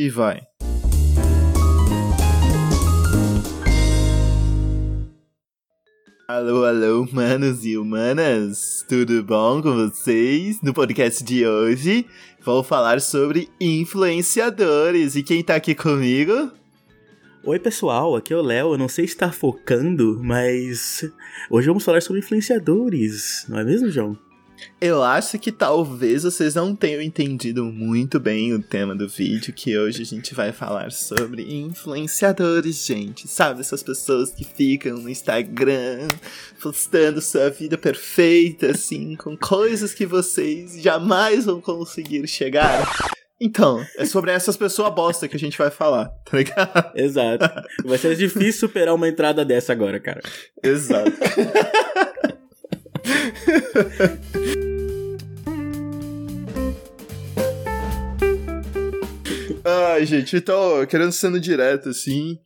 e vai. Alô, alô, manos e humanas! Tudo bom com vocês? No podcast de hoje, vou falar sobre influenciadores. E quem tá aqui comigo? Oi, pessoal, aqui é o Léo. Eu não sei se tá focando, mas hoje vamos falar sobre influenciadores, não é mesmo, João? Eu acho que talvez vocês não tenham entendido muito bem o tema do vídeo, que hoje a gente vai falar sobre influenciadores, gente. Sabe, essas pessoas que ficam no Instagram postando sua vida perfeita, assim, com coisas que vocês jamais vão conseguir chegar. Então, é sobre essas pessoas bosta que a gente vai falar, tá ligado? Exato. Vai ser difícil superar uma entrada dessa agora, cara. Exato. Ai, gente, então, querendo sendo direto, assim,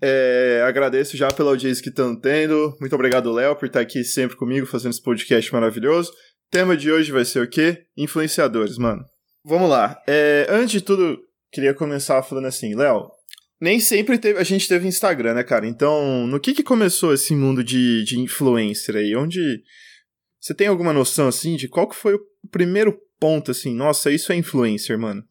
é, agradeço já pela audiência que estão tendo. Muito obrigado, Léo, por estar aqui sempre comigo, fazendo esse podcast maravilhoso. O tema de hoje vai ser o quê? Influenciadores, mano. Vamos lá. É, antes de tudo, queria começar falando assim, Léo, nem sempre teve, a gente teve Instagram, né, cara? Então, no que que começou esse mundo de, de influencer aí? Onde... Você tem alguma noção, assim, de qual que foi o primeiro ponto, assim? Nossa, isso é influencer, mano.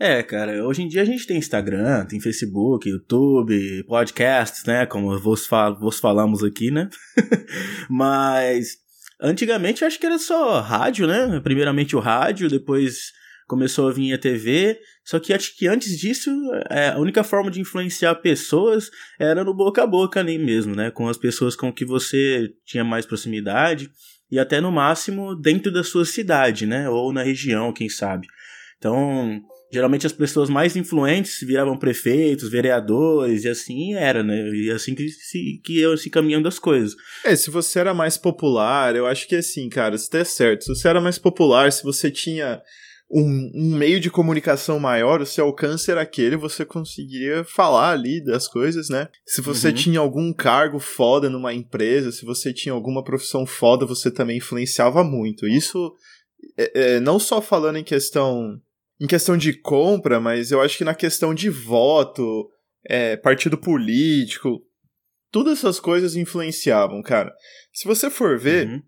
É, cara, hoje em dia a gente tem Instagram, tem Facebook, YouTube, podcasts, né? Como vos, fal vos falamos aqui, né? Mas antigamente acho que era só rádio, né? Primeiramente o rádio, depois começou a vir a TV. Só que acho que antes disso, é, a única forma de influenciar pessoas era no boca a boca ali mesmo, né? Com as pessoas com que você tinha mais proximidade e até no máximo dentro da sua cidade, né? Ou na região, quem sabe. Então, geralmente as pessoas mais influentes viravam prefeitos, vereadores, e assim era, né? E assim que, se, que eu se caminhando as coisas. É, se você era mais popular, eu acho que assim, cara, isso tá certo. Se você era mais popular, se você tinha um, um meio de comunicação maior, o seu alcance era aquele, você conseguiria falar ali das coisas, né? Se você uhum. tinha algum cargo foda numa empresa, se você tinha alguma profissão foda, você também influenciava muito. Isso, é, é, não só falando em questão em questão de compra, mas eu acho que na questão de voto, é, partido político, todas essas coisas influenciavam, cara. Se você for ver, uhum.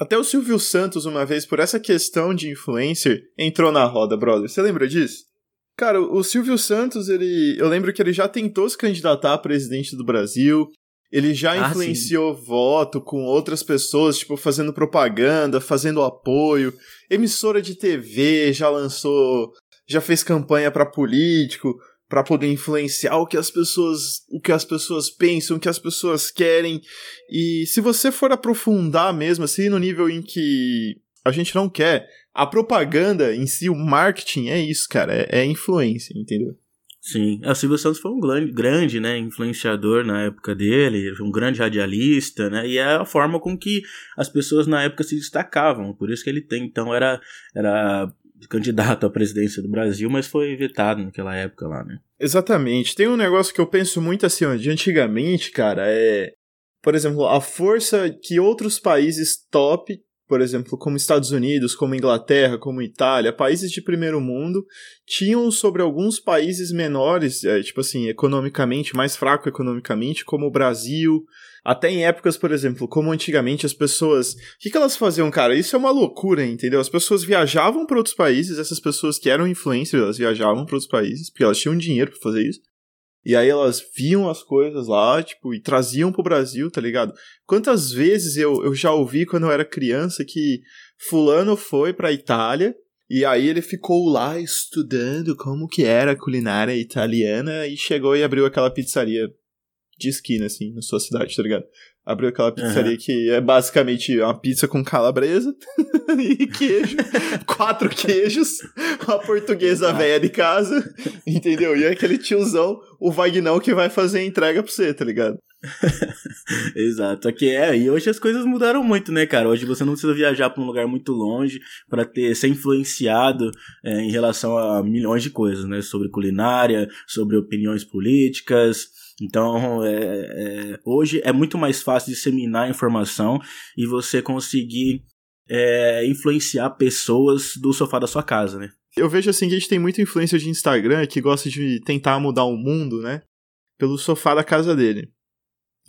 Até o Silvio Santos, uma vez, por essa questão de influencer, entrou na roda, brother. Você lembra disso? Cara, o Silvio Santos, ele. Eu lembro que ele já tentou se candidatar a presidente do Brasil. Ele já ah, influenciou sim. voto com outras pessoas, tipo, fazendo propaganda, fazendo apoio. Emissora de TV já lançou, já fez campanha para político, para poder influenciar o que as pessoas, o que as pessoas pensam, o que as pessoas querem. E se você for aprofundar mesmo assim no nível em que a gente não quer, a propaganda em si, o marketing é isso, cara, é, é influência, entendeu? Sim, o Silvio Santos foi um grande, grande né, influenciador na época dele, um grande radialista, né, e é a forma com que as pessoas na época se destacavam, por isso que ele tem, então era, era candidato à presidência do Brasil, mas foi vetado naquela época lá, né. Exatamente, tem um negócio que eu penso muito assim, ó, de antigamente, cara, é, por exemplo, a força que outros países top por exemplo, como Estados Unidos, como Inglaterra, como Itália, países de primeiro mundo, tinham sobre alguns países menores, é, tipo assim, economicamente, mais fraco economicamente, como o Brasil, até em épocas, por exemplo, como antigamente as pessoas. O que, que elas faziam, cara? Isso é uma loucura, entendeu? As pessoas viajavam para outros países, essas pessoas que eram influencers, elas viajavam para outros países, porque elas tinham dinheiro para fazer isso. E aí elas viam as coisas lá, tipo, e traziam pro Brasil, tá ligado? Quantas vezes eu, eu já ouvi quando eu era criança que fulano foi pra Itália e aí ele ficou lá estudando como que era a culinária italiana e chegou e abriu aquela pizzaria de esquina, assim, na sua cidade, tá ligado? abriu aquela pizzaria uhum. que é basicamente uma pizza com calabresa e queijo, quatro queijos, uma portuguesa velha de casa, entendeu? E é aquele tiozão, o Vagnão, que vai fazer a entrega pra você, tá ligado? Exato, aqui é, e hoje as coisas mudaram muito, né, cara? Hoje você não precisa viajar para um lugar muito longe para ter ser influenciado é, em relação a milhões de coisas, né? Sobre culinária, sobre opiniões políticas, então, é, é, hoje é muito mais fácil disseminar informação e você conseguir é, influenciar pessoas do sofá da sua casa, né? Eu vejo assim que a gente tem muita influência de Instagram que gosta de tentar mudar o mundo, né? Pelo sofá da casa dele.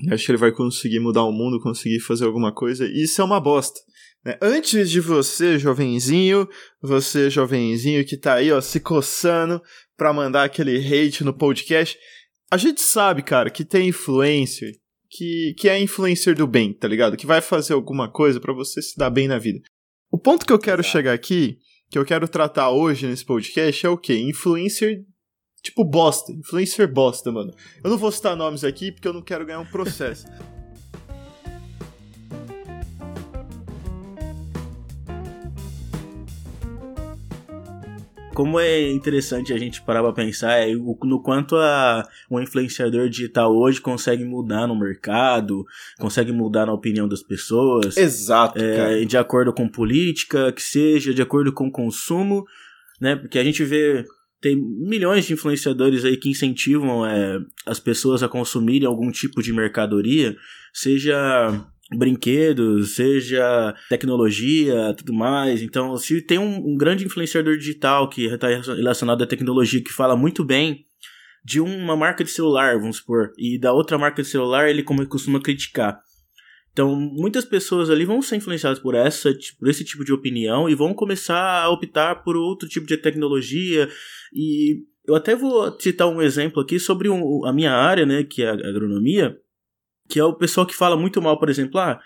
Eu acho que ele vai conseguir mudar o mundo, conseguir fazer alguma coisa, e isso é uma bosta. Né? Antes de você, jovenzinho, você, jovenzinho que tá aí, ó, se coçando pra mandar aquele hate no podcast, a gente sabe, cara, que tem influencer, que, que é influencer do bem, tá ligado? Que vai fazer alguma coisa para você se dar bem na vida. O ponto que eu quero Exato. chegar aqui, que eu quero tratar hoje nesse podcast, é o quê? Influencer tipo bosta, influencer bosta, mano. Eu não vou citar nomes aqui porque eu não quero ganhar um processo. como é interessante a gente parar pra pensar é, no quanto a, um influenciador digital hoje consegue mudar no mercado, consegue mudar na opinião das pessoas. Exato, é, De acordo com política, que seja, de acordo com consumo, né? Porque a gente vê tem milhões de influenciadores aí que incentivam é, as pessoas a consumirem algum tipo de mercadoria, seja brinquedos, seja tecnologia, tudo mais. Então, se tem um, um grande influenciador digital que está relacionado à tecnologia que fala muito bem de uma marca de celular, vamos supor, e da outra marca de celular ele como costuma criticar. Então, muitas pessoas ali vão ser influenciadas por essa, por esse tipo de opinião e vão começar a optar por outro tipo de tecnologia. E eu até vou citar um exemplo aqui sobre um, a minha área, né, que é a agronomia que é o pessoal que fala muito mal, por exemplo, ah,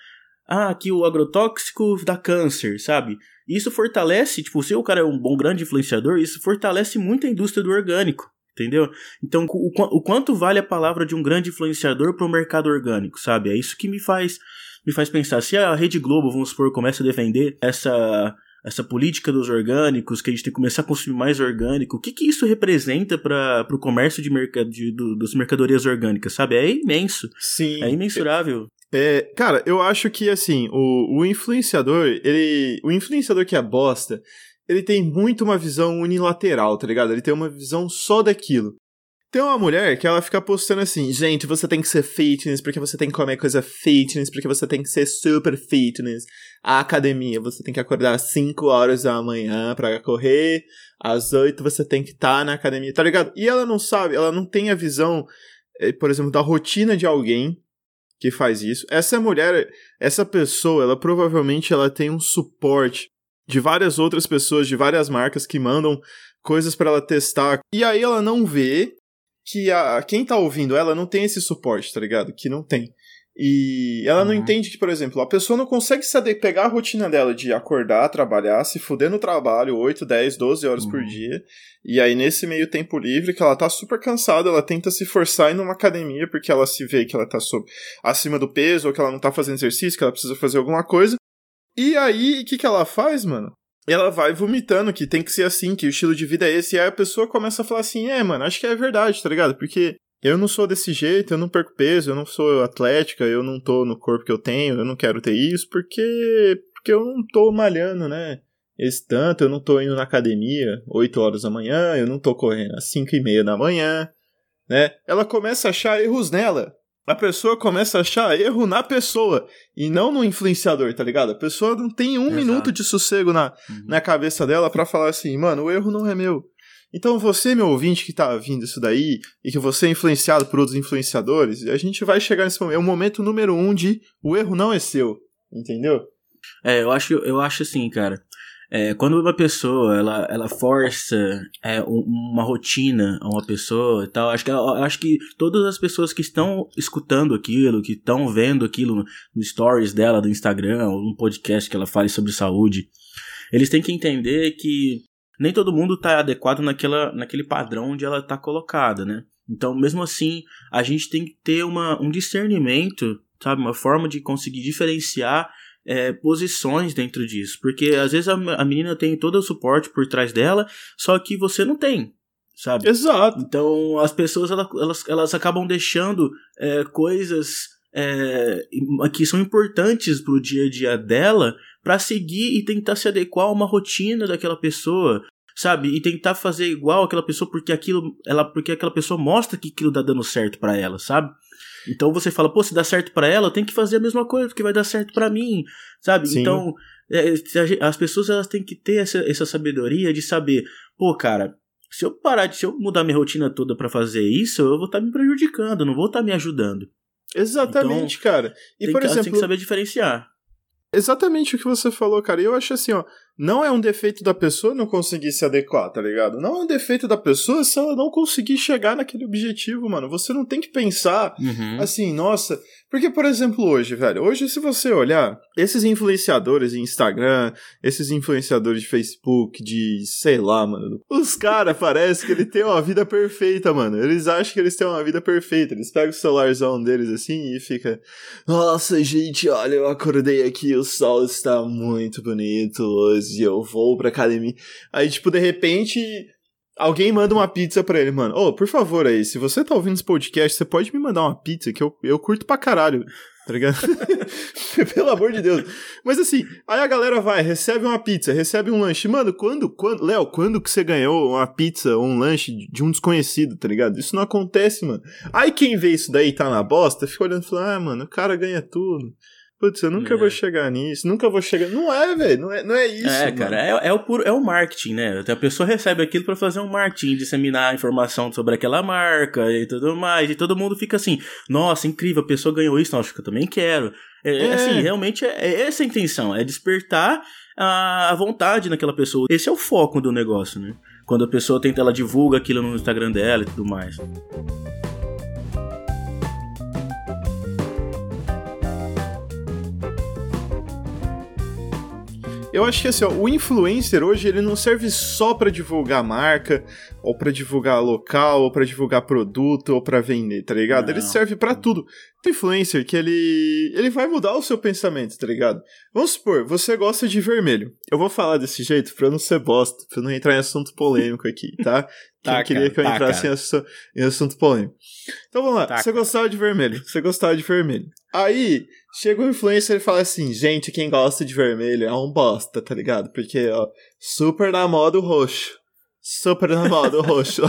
ah, que o agrotóxico dá câncer, sabe? Isso fortalece, tipo, se o cara é um bom grande influenciador, isso fortalece muito a indústria do orgânico, entendeu? Então, o, o quanto vale a palavra de um grande influenciador para o mercado orgânico, sabe? É isso que me faz me faz pensar, se a Rede Globo, vamos supor, começa a defender essa essa política dos orgânicos, que a gente tem que começar a consumir mais orgânico, o que, que isso representa para o comércio de, mercado de do, das mercadorias orgânicas, sabe? É imenso. Sim. É imensurável. É, cara, eu acho que assim, o, o influenciador, ele. O influenciador que é bosta, ele tem muito uma visão unilateral, tá ligado? Ele tem uma visão só daquilo. Tem uma mulher que ela fica postando assim, gente, você tem que ser fitness porque você tem que comer coisa fitness, porque você tem que ser super fitness. A academia, você tem que acordar às 5 horas da manhã para correr, às 8 você tem que estar tá na academia, tá ligado? E ela não sabe, ela não tem a visão, eh, por exemplo, da rotina de alguém que faz isso. Essa mulher, essa pessoa, ela provavelmente ela tem um suporte de várias outras pessoas, de várias marcas que mandam coisas para ela testar. E aí ela não vê que a, quem tá ouvindo ela não tem esse suporte, tá ligado? Que não tem. E ela uhum. não entende que, por exemplo, a pessoa não consegue se pegar a rotina dela de acordar, trabalhar, se fuder no trabalho 8, 10, 12 horas uhum. por dia. E aí, nesse meio tempo livre, que ela tá super cansada, ela tenta se forçar em uma academia porque ela se vê que ela tá sob, acima do peso, ou que ela não tá fazendo exercício, que ela precisa fazer alguma coisa. E aí, o que, que ela faz, mano? Ela vai vomitando que tem que ser assim, que o estilo de vida é esse, e aí a pessoa começa a falar assim: é, mano, acho que é verdade, tá ligado? Porque eu não sou desse jeito, eu não perco peso, eu não sou atlética, eu não tô no corpo que eu tenho, eu não quero ter isso, porque, porque eu não tô malhando, né? Esse tanto, eu não tô indo na academia 8 horas da manhã, eu não tô correndo às 5 e meia da manhã, né? Ela começa a achar erros nela, a pessoa começa a achar erro na pessoa e não no influenciador, tá ligado? A pessoa não tem um Exato. minuto de sossego na, uhum. na cabeça dela para falar assim, mano, o erro não é meu. Então você, meu ouvinte que tá vindo isso daí, e que você é influenciado por outros influenciadores, a gente vai chegar nesse momento. É o momento número um de o erro não é seu. Entendeu? É, eu acho, eu acho assim, cara. É, quando uma pessoa ela, ela força é, uma rotina a uma pessoa e tal, acho que, acho que todas as pessoas que estão escutando aquilo, que estão vendo aquilo no, stories dela do Instagram, ou no podcast que ela fale sobre saúde, eles têm que entender que nem todo mundo está adequado naquela, naquele padrão onde ela está colocada, né? Então, mesmo assim, a gente tem que ter uma, um discernimento, sabe? Uma forma de conseguir diferenciar é, posições dentro disso. Porque às vezes a, a menina tem todo o suporte por trás dela, só que você não tem sabe? Exato. Então as pessoas elas, elas, acabam deixando é, coisas é, que são importantes pro dia a dia dela para seguir e tentar se adequar a uma rotina daquela pessoa, sabe? E tentar fazer igual aquela pessoa porque aquilo ela porque aquela pessoa mostra que aquilo tá dando certo para ela, sabe? Então você fala, pô, se dá certo para ela, eu tenho que fazer a mesma coisa, porque vai dar certo para mim, sabe? Sim. Então, É, as pessoas elas têm que ter essa, essa sabedoria de saber, pô, cara, se eu parar de, se eu mudar minha rotina toda para fazer isso, eu vou estar tá me prejudicando, não vou estar tá me ajudando. Exatamente, então, cara. E por que, exemplo, tem que saber diferenciar. Exatamente o que você falou, cara. E eu acho assim, ó, não é um defeito da pessoa não conseguir se adequar, tá ligado? Não é um defeito da pessoa se ela não conseguir chegar naquele objetivo, mano. Você não tem que pensar uhum. assim, nossa. Porque, por exemplo, hoje, velho, hoje, se você olhar, esses influenciadores de Instagram, esses influenciadores de Facebook, de sei lá, mano, os caras parecem que ele tem uma vida perfeita, mano. Eles acham que eles têm uma vida perfeita. Eles pegam o celularzão deles assim e fica, nossa, gente, olha, eu acordei aqui, o sol está muito bonito hoje e eu vou pra academia. Aí, tipo, de repente, alguém manda uma pizza pra ele, mano. Ô, oh, por favor aí, se você tá ouvindo esse podcast, você pode me mandar uma pizza que eu, eu curto pra caralho. Tá ligado? Pelo amor de Deus. Mas assim, aí a galera vai, recebe uma pizza, recebe um lanche. Mano, quando, quando, Léo, quando que você ganhou uma pizza ou um lanche de um desconhecido, tá ligado? Isso não acontece, mano. Aí quem vê isso daí tá na bosta, fica olhando e fala, ah, mano, o cara ganha tudo. Putz, eu nunca é. vou chegar nisso, nunca vou chegar. Não é, velho, não é, não é isso. É, cara, é, é, o puro, é o marketing, né? A pessoa recebe aquilo para fazer um marketing, disseminar informação sobre aquela marca e tudo mais. E todo mundo fica assim: nossa, incrível, a pessoa ganhou isso, nossa, eu também quero. É, é. Assim, realmente é, é, essa a intenção, é despertar a, a vontade naquela pessoa. Esse é o foco do negócio, né? Quando a pessoa tenta, ela divulga aquilo no Instagram dela e tudo mais. Eu acho que assim, ó, o influencer hoje ele não serve só para divulgar marca, ou para divulgar local, ou para divulgar produto, ou para vender, tá ligado? Não. Ele serve para tudo. O influencer que ele ele vai mudar o seu pensamento, tá ligado? Vamos supor, você gosta de vermelho. Eu vou falar desse jeito pra eu não ser bosta, pra eu não entrar em assunto polêmico aqui, tá? Tá Quem queria que eu tá, entrasse em assunto, em assunto polêmico. Então vamos lá, tá, você gostava de vermelho, você gostava de vermelho. Aí, chega um influencer e fala assim, gente, quem gosta de vermelho é um bosta, tá ligado? Porque, ó, super na moda o roxo. Super na moda o roxo.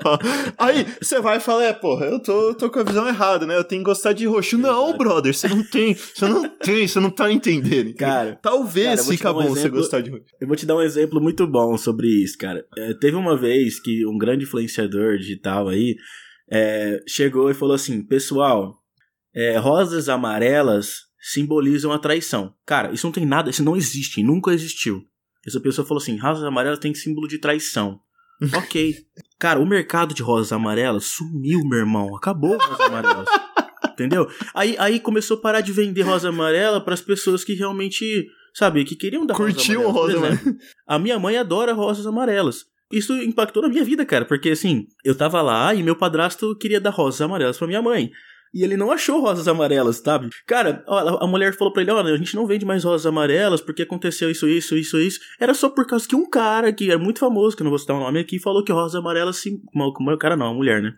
Aí, você vai e fala, é, porra, eu tô, tô com a visão errada, né? Eu tenho que gostar de roxo. Não, brother, você não tem, você não tem, você não tá entendendo. Cara, talvez cara, fica um bom exemplo, você gostar de roxo. Eu vou te dar um exemplo muito bom sobre isso, cara. É, teve uma vez que um grande influenciador digital aí é, chegou e falou assim, pessoal, é, rosas amarelas simbolizam a traição. Cara, isso não tem nada, isso não existe, nunca existiu. Essa pessoa falou assim: rosas amarelas tem símbolo de traição. ok. Cara, o mercado de rosas amarelas sumiu, meu irmão. Acabou rosas amarelas. Entendeu? Aí, aí começou a parar de vender rosa amarela para as pessoas que realmente, sabe, que queriam dar Curtiam rosa amarela. Rosa a minha mãe adora rosas amarelas. Isso impactou na minha vida, cara, porque assim, eu tava lá e meu padrasto queria dar rosas amarelas para minha mãe e ele não achou rosas amarelas, sabe? Cara, a mulher falou pra ele: olha, a gente não vende mais rosas amarelas porque aconteceu isso, isso, isso, isso. Era só por causa que um cara que é muito famoso, que eu não vou citar o nome aqui, falou que rosas amarelas, sim. O cara não, a mulher, né?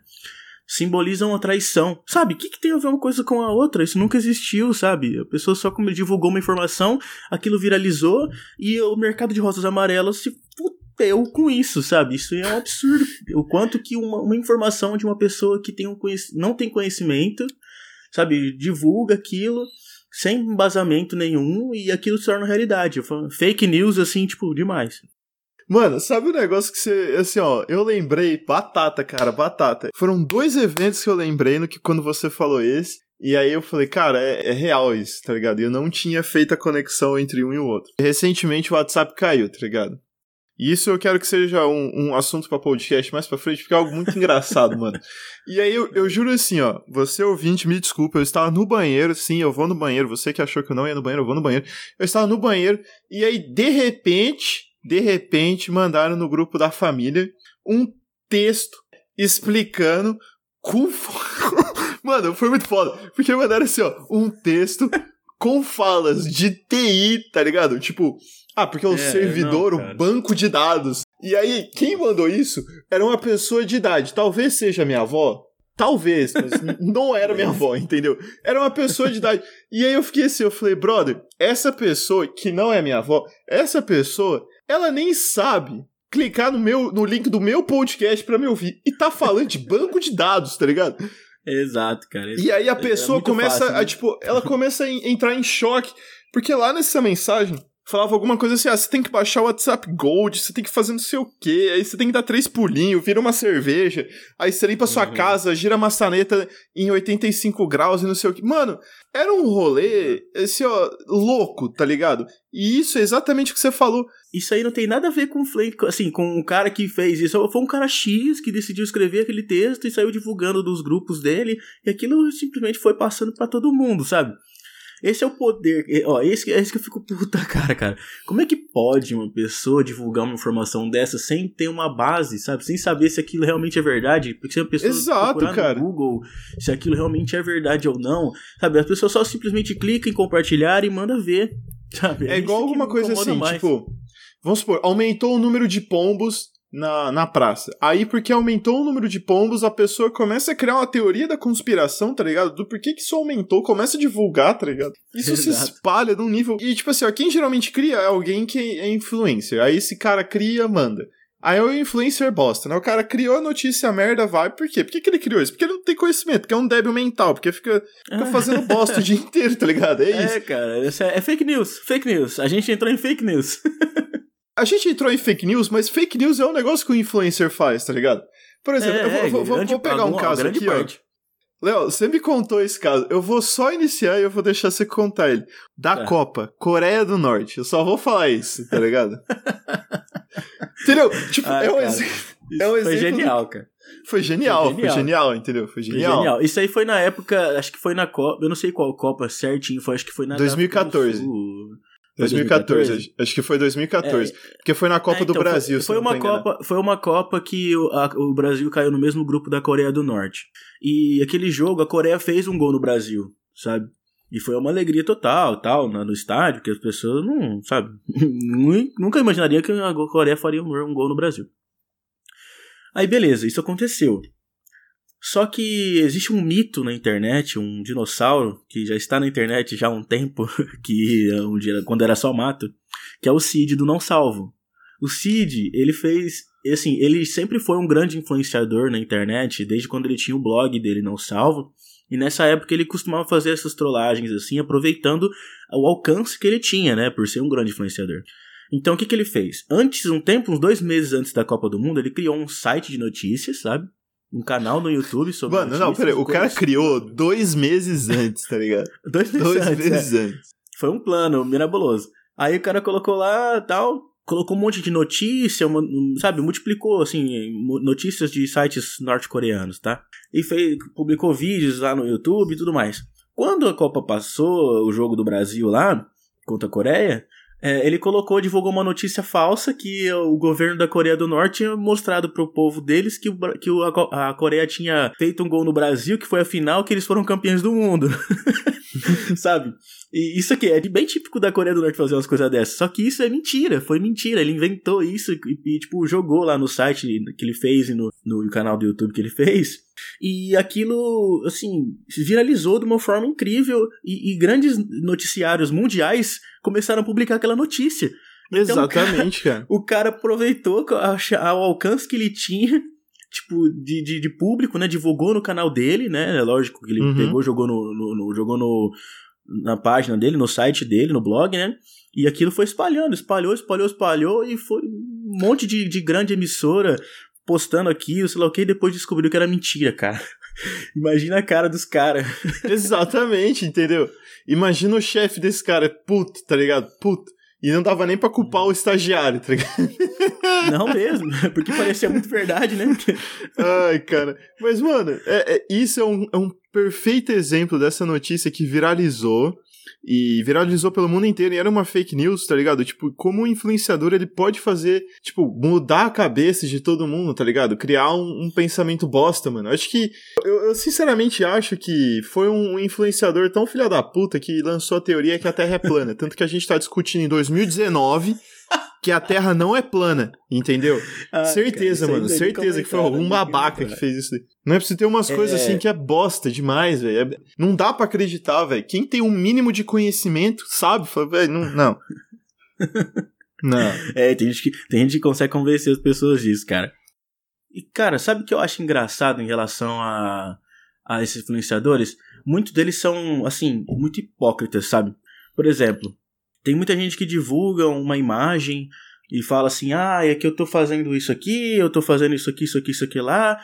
simbolizam a traição. Sabe, o que, que, tem a ver uma coisa com a outra? Isso nunca existiu, sabe? A pessoa só divulgou uma informação, aquilo viralizou e o mercado de rosas amarelas se eu com isso, sabe? Isso é um absurdo. O quanto que uma, uma informação de uma pessoa que tem um não tem conhecimento, sabe, divulga aquilo sem embasamento nenhum e aquilo se torna realidade. Fake news, assim, tipo, demais. Mano, sabe o um negócio que você. Assim, ó, eu lembrei, batata, cara, batata. Foram dois eventos que eu lembrei no que quando você falou esse. E aí eu falei, cara, é, é real isso, tá ligado? Eu não tinha feito a conexão entre um e o outro. Recentemente o WhatsApp caiu, tá ligado? E isso eu quero que seja um, um assunto para podcast mais pra frente, porque é algo muito engraçado, mano. E aí eu, eu juro assim, ó, você ouvinte, me desculpa, eu estava no banheiro, sim, eu vou no banheiro, você que achou que eu não ia no banheiro, eu vou no banheiro. Eu estava no banheiro, e aí, de repente, de repente, mandaram no grupo da família um texto explicando com. Mano, foi muito foda. Porque mandaram assim, ó, um texto com falas de TI, tá ligado? Tipo, ah, porque o é, servidor, não, o banco de dados. E aí, quem mandou isso era uma pessoa de idade. Talvez seja minha avó. Talvez, mas não era minha avó, entendeu? Era uma pessoa de idade. E aí eu fiquei assim, eu falei, brother, essa pessoa que não é minha avó, essa pessoa, ela nem sabe clicar no meu no link do meu podcast para me ouvir e tá falando de banco de dados, tá ligado? Exato, cara. Exato. E aí a pessoa é começa fácil, né? a, tipo, ela começa a entrar em choque, porque lá nessa mensagem falava alguma coisa assim, ah, você tem que baixar o WhatsApp Gold, você tem que fazer não sei o quê, aí você tem que dar três pulinhos, vira uma cerveja, aí você limpa a sua uhum. casa, gira a maçaneta em 85 graus e não sei o quê. Mano, era um rolê, esse ó, louco, tá ligado? E isso é exatamente o que você falou. Isso aí não tem nada a ver com assim, com o cara que fez isso. Foi um cara X que decidiu escrever aquele texto e saiu divulgando dos grupos dele, e aquilo simplesmente foi passando para todo mundo, sabe? Esse é o poder. Ó, esse, é esse que eu fico puta cara, cara. Como é que pode uma pessoa divulgar uma informação dessa sem ter uma base, sabe? Sem saber se aquilo realmente é verdade? Porque se a pessoa Exato, cara. no Google se aquilo realmente é verdade ou não, sabe? A pessoa só simplesmente clica em compartilhar e manda ver. Sabe? É, é igual alguma coisa assim, mais. tipo, vamos supor, aumentou o número de pombos na, na praça. Aí, porque aumentou o número de pombos, a pessoa começa a criar uma teoria da conspiração, tá ligado? Do porquê que isso aumentou, começa a divulgar, tá ligado? Isso Exato. se espalha num nível. E, tipo assim, ó, quem geralmente cria é alguém que é influencer. Aí esse cara cria, manda. Aí o influencer bosta, né? O cara criou a notícia merda, vai. Por quê? Por que, que ele criou isso? Porque ele não tem conhecimento, porque é um débil mental, porque fica, fica fazendo bosta o dia inteiro, tá ligado? É, é isso. É, cara, é, é fake news, fake news. A gente entrou em fake news. A gente entrou em fake news, mas fake news é um negócio que o influencer faz, tá ligado? Por exemplo, é, eu vou, é, vou, grande, vou pegar um caso aqui, parte. ó. Léo, você me contou esse caso. Eu vou só iniciar e eu vou deixar você contar ele. Da é. Copa, Coreia do Norte. Eu só vou falar isso, tá ligado? entendeu? Tipo, Ai, é um exemplo. É um foi exemplo genial, do... cara. Foi genial, foi genial, foi genial, entendeu? Foi genial. foi genial. Isso aí foi na época, acho que foi na Copa, eu não sei qual Copa certinho, foi, acho que foi na 2014. 2014, 2014? acho que foi 2014. É, porque foi na Copa é, então, do Brasil. Foi, foi uma Copa, foi uma Copa que o, a, o Brasil caiu no mesmo grupo da Coreia do Norte. E aquele jogo, a Coreia fez um gol no Brasil, sabe? E foi uma alegria total, tal, no, no estádio, que as pessoas não, sabe, nunca imaginariam que a Coreia faria um, um gol no Brasil. Aí beleza, isso aconteceu. Só que existe um mito na internet, um dinossauro que já está na internet já há um tempo, que é quando era só mato, que é o Cid do Não Salvo. O Cid, ele fez, assim, ele sempre foi um grande influenciador na internet, desde quando ele tinha o blog dele Não Salvo. E nessa época ele costumava fazer essas trollagens assim, aproveitando o alcance que ele tinha, né, por ser um grande influenciador. Então o que, que ele fez? Antes, um tempo, uns dois meses antes da Copa do Mundo, ele criou um site de notícias, sabe? Um canal no YouTube sobre. Mano, não, peraí, o cara criou dois meses antes, tá ligado? dois meses, dois antes, meses é. antes. Foi um plano mirabuloso. Aí o cara colocou lá tal, colocou um monte de notícia, uma, sabe, multiplicou assim notícias de sites norte-coreanos, tá? E fez, publicou vídeos lá no YouTube e tudo mais. Quando a Copa passou, o jogo do Brasil lá contra a Coreia, é, ele colocou, divulgou uma notícia falsa que o governo da Coreia do Norte tinha mostrado pro povo deles que, o, que a, a Coreia tinha feito um gol no Brasil, que foi a final que eles foram campeões do mundo. Sabe? E isso aqui é bem típico da Coreia do Norte fazer umas coisas dessas. Só que isso é mentira, foi mentira. Ele inventou isso e, e tipo, jogou lá no site que ele fez e no, no canal do YouTube que ele fez. E aquilo, assim, viralizou de uma forma incrível e, e grandes noticiários mundiais começaram a publicar aquela notícia. Então, Exatamente, cara, cara. O cara aproveitou o alcance que ele tinha tipo, de, de, de, público, né? Divulgou no canal dele, né? É lógico que ele uhum. pegou, jogou no, no, no, jogou no na página dele, no site dele, no blog, né? E aquilo foi espalhando, espalhou, espalhou, espalhou, e foi um monte de, de grande emissora postando aquilo, sei lá o que, e depois descobriu que era mentira, cara. Imagina a cara dos caras. Exatamente, entendeu? Imagina o chefe desse cara, puto, tá ligado? Puto. E não dava nem pra culpar o estagiário, tá ligado? Não mesmo, porque parecia muito verdade, né? Ai, cara. Mas, mano, é, é, isso é um, é um perfeito exemplo dessa notícia que viralizou e viralizou pelo mundo inteiro e era uma fake news, tá ligado? Tipo, como um influenciador ele pode fazer, tipo, mudar a cabeça de todo mundo, tá ligado? Criar um, um pensamento bosta, mano. Acho que, eu, eu, sinceramente acho que foi um influenciador tão filha da puta que lançou a teoria que a Terra é plana. Tanto que a gente tá discutindo em 2019 que a Terra não é plana, entendeu? Ah, certeza, cara, mano, certeza que foi algum babaca que fez isso. Não é preciso ter umas é... coisas assim que é bosta demais, velho. É... Não dá para acreditar, velho. Quem tem um mínimo de conhecimento sabe, velho, não, não. não. É, tem gente, que, tem gente que consegue convencer as pessoas disso, cara. E, cara, sabe o que eu acho engraçado em relação a, a esses influenciadores? Muitos deles são, assim, muito hipócritas, sabe? Por exemplo, Tem muita gente que divulga uma imagem e fala assim: ah, é que eu tô fazendo isso aqui, eu tô fazendo isso aqui, isso aqui, isso aqui lá.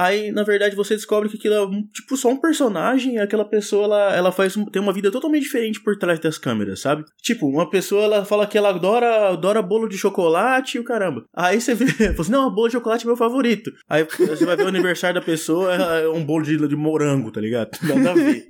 Aí, na verdade, você descobre que aquilo é tipo só um personagem aquela pessoa ela, ela faz tem uma vida totalmente diferente por trás das câmeras, sabe? Tipo, uma pessoa ela fala que ela adora, adora bolo de chocolate e o caramba. Aí você vê, fala assim, não, bolo de chocolate é meu favorito. Aí você vai ver o aniversário da pessoa, é um bolo de, de morango, tá ligado? Nada a ver.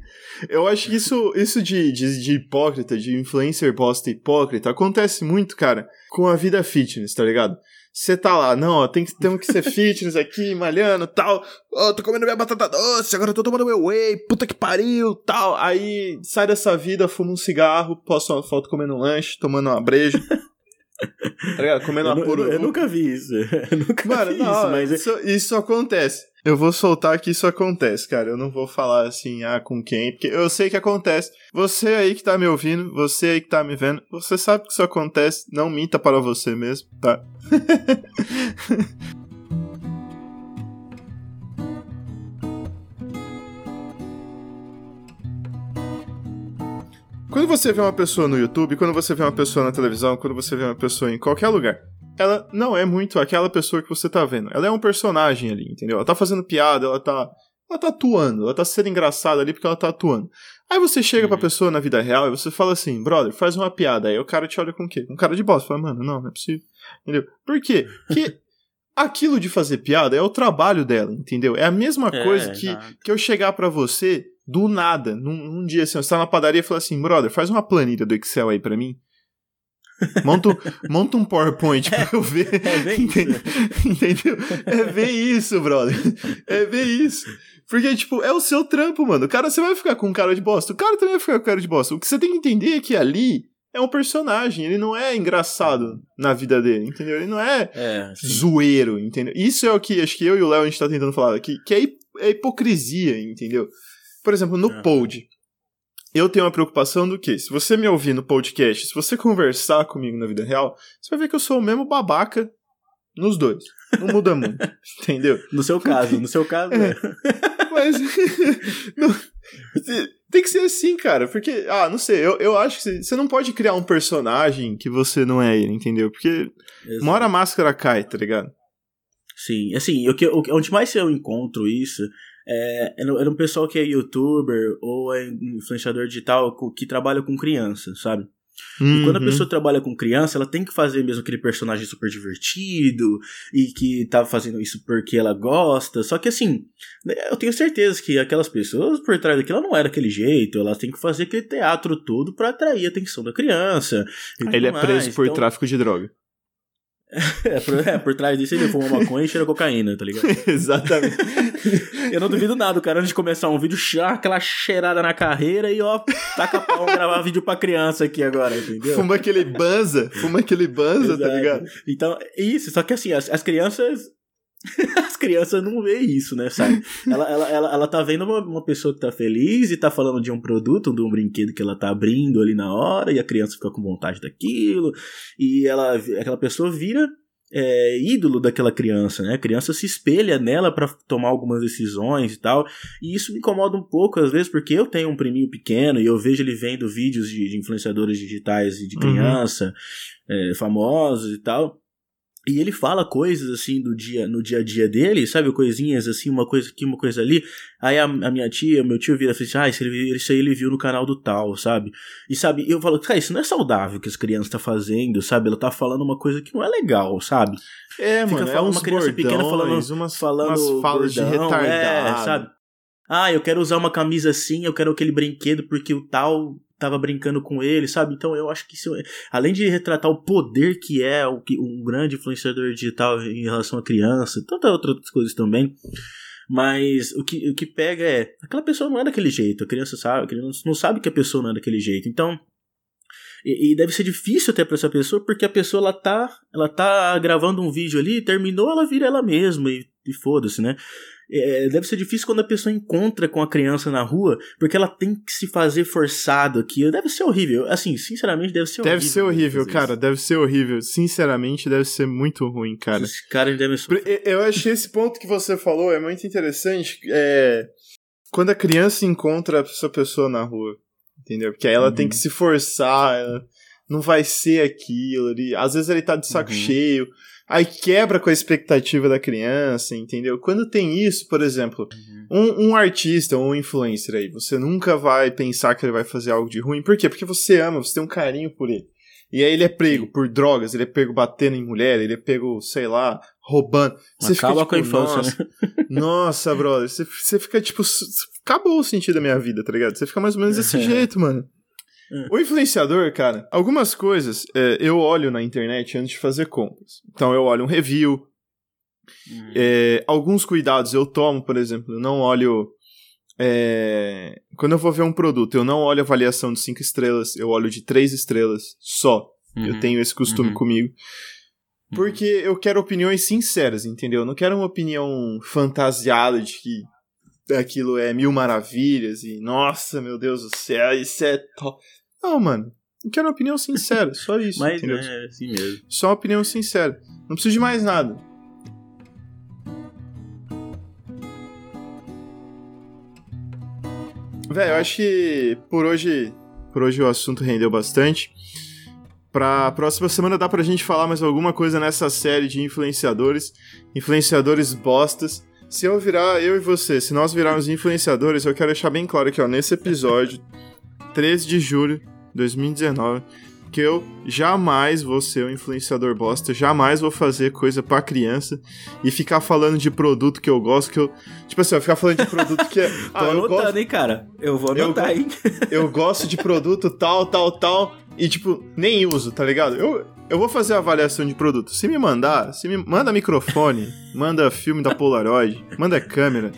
Eu acho que isso, isso de, de, de hipócrita, de influencer posta hipócrita, acontece muito, cara, com a vida fitness, tá ligado? Você tá lá, não, tem, temos que ser fitness aqui, malhando tal. Ó, tô comendo minha batata doce, agora tô tomando meu whey, puta que pariu, tal. Aí sai dessa vida, fuma um cigarro, posto uma foto comendo um lanche, tomando uma breja. Tá ligado? Comendo uma pura. Eu, eu, nunca vi isso. Eu nunca Mano, vi não, isso, mas. Isso, isso acontece. Eu vou soltar que isso acontece, cara. Eu não vou falar assim, ah, com quem, porque eu sei que acontece. Você aí que tá me ouvindo, você aí que tá me vendo, você sabe que isso acontece. Não minta para você mesmo, tá? você vê uma pessoa no YouTube, quando você vê uma pessoa na televisão, quando você vê uma pessoa em qualquer lugar, ela não é muito aquela pessoa que você tá vendo. Ela é um personagem ali, entendeu? Ela tá fazendo piada, ela tá. Ela tá atuando, ela tá sendo engraçada ali porque ela tá atuando. Aí você chega uhum. pra pessoa na vida real e você fala assim, brother, faz uma piada. Aí o cara te olha com o quê? Com cara de bosta. Fala, mano, não, não é possível. Entendeu? Por quê? Porque aquilo de fazer piada é o trabalho dela, entendeu? É a mesma é, coisa que, que eu chegar para você do nada, num, num, dia assim, você tá na padaria e fala assim, brother, faz uma planilha do Excel aí para mim. Monta, monta um PowerPoint pra eu ver. É bem entendeu? isso. Entendeu? É bem isso, brother. É bem isso. Porque, tipo, é o seu trampo, mano. O cara, você vai ficar com cara de bosta. O cara também vai ficar com cara de bosta. O que você tem que entender é que ali é um personagem. Ele não é engraçado na vida dele, entendeu? Ele não é, é zoeiro, entendeu? Isso é o que acho que eu e o Léo a gente tá tentando falar aqui, que é, é hipocrisia, entendeu? Por exemplo, no uhum. Pod eu tenho uma preocupação do que, se você me ouvir no podcast, se você conversar comigo na vida real, você vai ver que eu sou o mesmo babaca nos dois. Não muda muito, entendeu? No seu caso, no seu caso. É. Mas. não, tem que ser assim, cara, porque, ah, não sei, eu, eu acho que você não pode criar um personagem que você não é ele, entendeu? Porque Exato. uma hora a máscara cai, tá ligado? Sim, assim, o que, o, onde mais eu encontro isso é, era um pessoal que é youtuber ou é influenciador digital que trabalha com criança, sabe? Uhum. E quando a uhum. pessoa trabalha com criança, ela tem que fazer mesmo aquele personagem super divertido e que tá fazendo isso porque ela gosta. Só que assim, né, eu tenho certeza que aquelas pessoas por trás daquilo não era daquele jeito. Elas têm que fazer aquele teatro todo para atrair a atenção da criança. Ele é preso por então... tráfico de droga. É por, é, por trás disso ele fuma maconha e cheira cocaína, tá ligado? Exatamente. Eu não duvido nada, o cara antes de começar um vídeo, chá aquela cheirada na carreira e ó, taca pau gravar vídeo pra criança aqui agora, entendeu? Fuma aquele banza, fuma aquele banza, tá ligado? Então, isso, só que assim, as, as crianças As crianças não vê isso, né, sabe? Ela, ela, ela, ela tá vendo uma, uma pessoa que tá feliz e tá falando de um produto, de um brinquedo que ela tá abrindo ali na hora, e a criança fica com vontade daquilo, e ela, aquela pessoa vira é, ídolo daquela criança, né? A criança se espelha nela para tomar algumas decisões e tal. E isso me incomoda um pouco, às vezes, porque eu tenho um priminho pequeno e eu vejo ele vendo vídeos de, de influenciadores digitais e de uhum. criança, uhum. é, famosos e tal. E ele fala coisas assim do dia, no dia a dia dele, sabe? Coisinhas assim, uma coisa aqui, uma coisa ali. Aí a, a minha tia, meu tio vira e fala assim: ah, isso, ele, isso aí ele viu no canal do tal, sabe? E sabe, eu falo, cara, isso não é saudável que as crianças tá fazendo, sabe? Ela tá falando uma coisa que não é legal, sabe? É, Fica mano, é uma criança bordões, pequena falando umas, falando umas falas bordão, de retardado. É, sabe? Ah, eu quero usar uma camisa assim, eu quero aquele brinquedo porque o tal tava brincando com ele, sabe? Então eu acho que isso, além de retratar o poder que é o que um grande influenciador digital em relação à criança, tantas outras coisas também. Mas o que, o que pega é, aquela pessoa não é daquele jeito, a criança sabe, a criança não sabe que a pessoa não é daquele jeito. Então, e, e, deve ser difícil até para essa pessoa, porque a pessoa ela tá, ela tá gravando um vídeo ali, terminou, ela vira ela mesma e, e foda-se, né? É, deve ser difícil quando a pessoa encontra com a criança na rua, porque ela tem que se fazer forçado aqui. Deve ser horrível. Assim, sinceramente, deve ser deve horrível. Deve ser horrível, cara. Deve ser horrível. Sinceramente, deve ser muito ruim, cara. Os caras devem sofrer. Eu acho que esse ponto que você falou é muito interessante. É... Quando a criança encontra essa pessoa na rua, entendeu? Porque aí ela uhum. tem que se forçar. Ela não vai ser aquilo. Ele, às vezes ele tá de saco uhum. cheio. Aí quebra com a expectativa da criança, entendeu? Quando tem isso, por exemplo, uhum. um, um, artista ou um influencer aí, você nunca vai pensar que ele vai fazer algo de ruim. Por quê? Porque você ama, você tem um carinho por ele. E aí ele é pego por drogas, ele é pego batendo em mulher, ele é pego, sei lá, roubando. Você Acaba fica, tipo, com a infância, nossa, né? nossa, brother, você, você fica tipo, acabou o sentido da minha vida, tá ligado? Você fica mais ou menos desse jeito, mano. O influenciador, cara, algumas coisas é, eu olho na internet antes de fazer compras. Então eu olho um review. Uhum. É, alguns cuidados eu tomo, por exemplo, eu não olho. É, quando eu vou ver um produto, eu não olho avaliação de 5 estrelas, eu olho de 3 estrelas só. Uhum. Eu tenho esse costume uhum. comigo. Uhum. Porque eu quero opiniões sinceras, entendeu? Eu não quero uma opinião fantasiada de que aquilo é mil maravilhas e nossa, meu Deus do céu, isso é top. Não, mano. Eu quero uma opinião sincera, só isso. Mas entendeu? é assim mesmo. Só uma opinião sincera. Não preciso de mais nada. Velho, eu acho que por hoje, por hoje o assunto rendeu bastante. Pra próxima semana dá pra gente falar mais alguma coisa nessa série de influenciadores, influenciadores bostas. Se eu virar, eu e você, se nós virarmos influenciadores, eu quero deixar bem claro aqui, ó, nesse episódio, 13 de julho 2019, que eu jamais vou ser um influenciador bosta, jamais vou fazer coisa para criança e ficar falando de produto que eu gosto, que eu. Tipo assim, eu ficar falando de produto que é. ah, Tô anotando, gosto, hein, cara? Eu vou anotar, eu, hein? eu gosto de produto tal, tal, tal, e tipo, nem uso, tá ligado? Eu, eu vou fazer a avaliação de produto. Se me mandar, se me manda microfone, manda filme da Polaroid, manda câmera.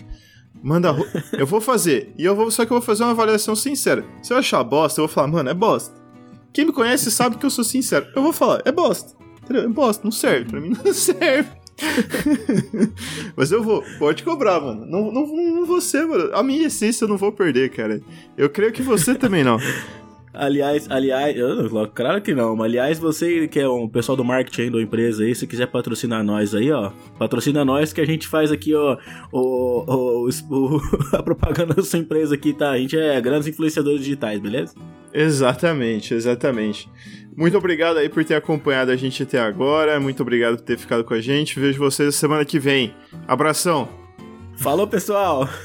Manda. Eu vou fazer. E eu vou. Só que eu vou fazer uma avaliação sincera. Se eu achar bosta, eu vou falar, mano, é bosta. Quem me conhece sabe que eu sou sincero. Eu vou falar, é bosta. Entendeu? É bosta, não serve. Pra mim não serve. Mas eu vou, pode cobrar, mano. Não, não, não ser, mano. A minha essência eu não vou perder, cara. Eu creio que você também não. Aliás, aliás, claro que não, mas aliás, você que é um pessoal do marketing da empresa aí, se quiser patrocinar nós aí, ó, patrocina nós que a gente faz aqui, ó, o, o, o a propaganda da sua empresa aqui, tá? A gente é grandes influenciadores digitais, beleza? Exatamente, exatamente. Muito obrigado aí por ter acompanhado a gente até agora, muito obrigado por ter ficado com a gente. Vejo vocês semana que vem. Abração. Falou, pessoal.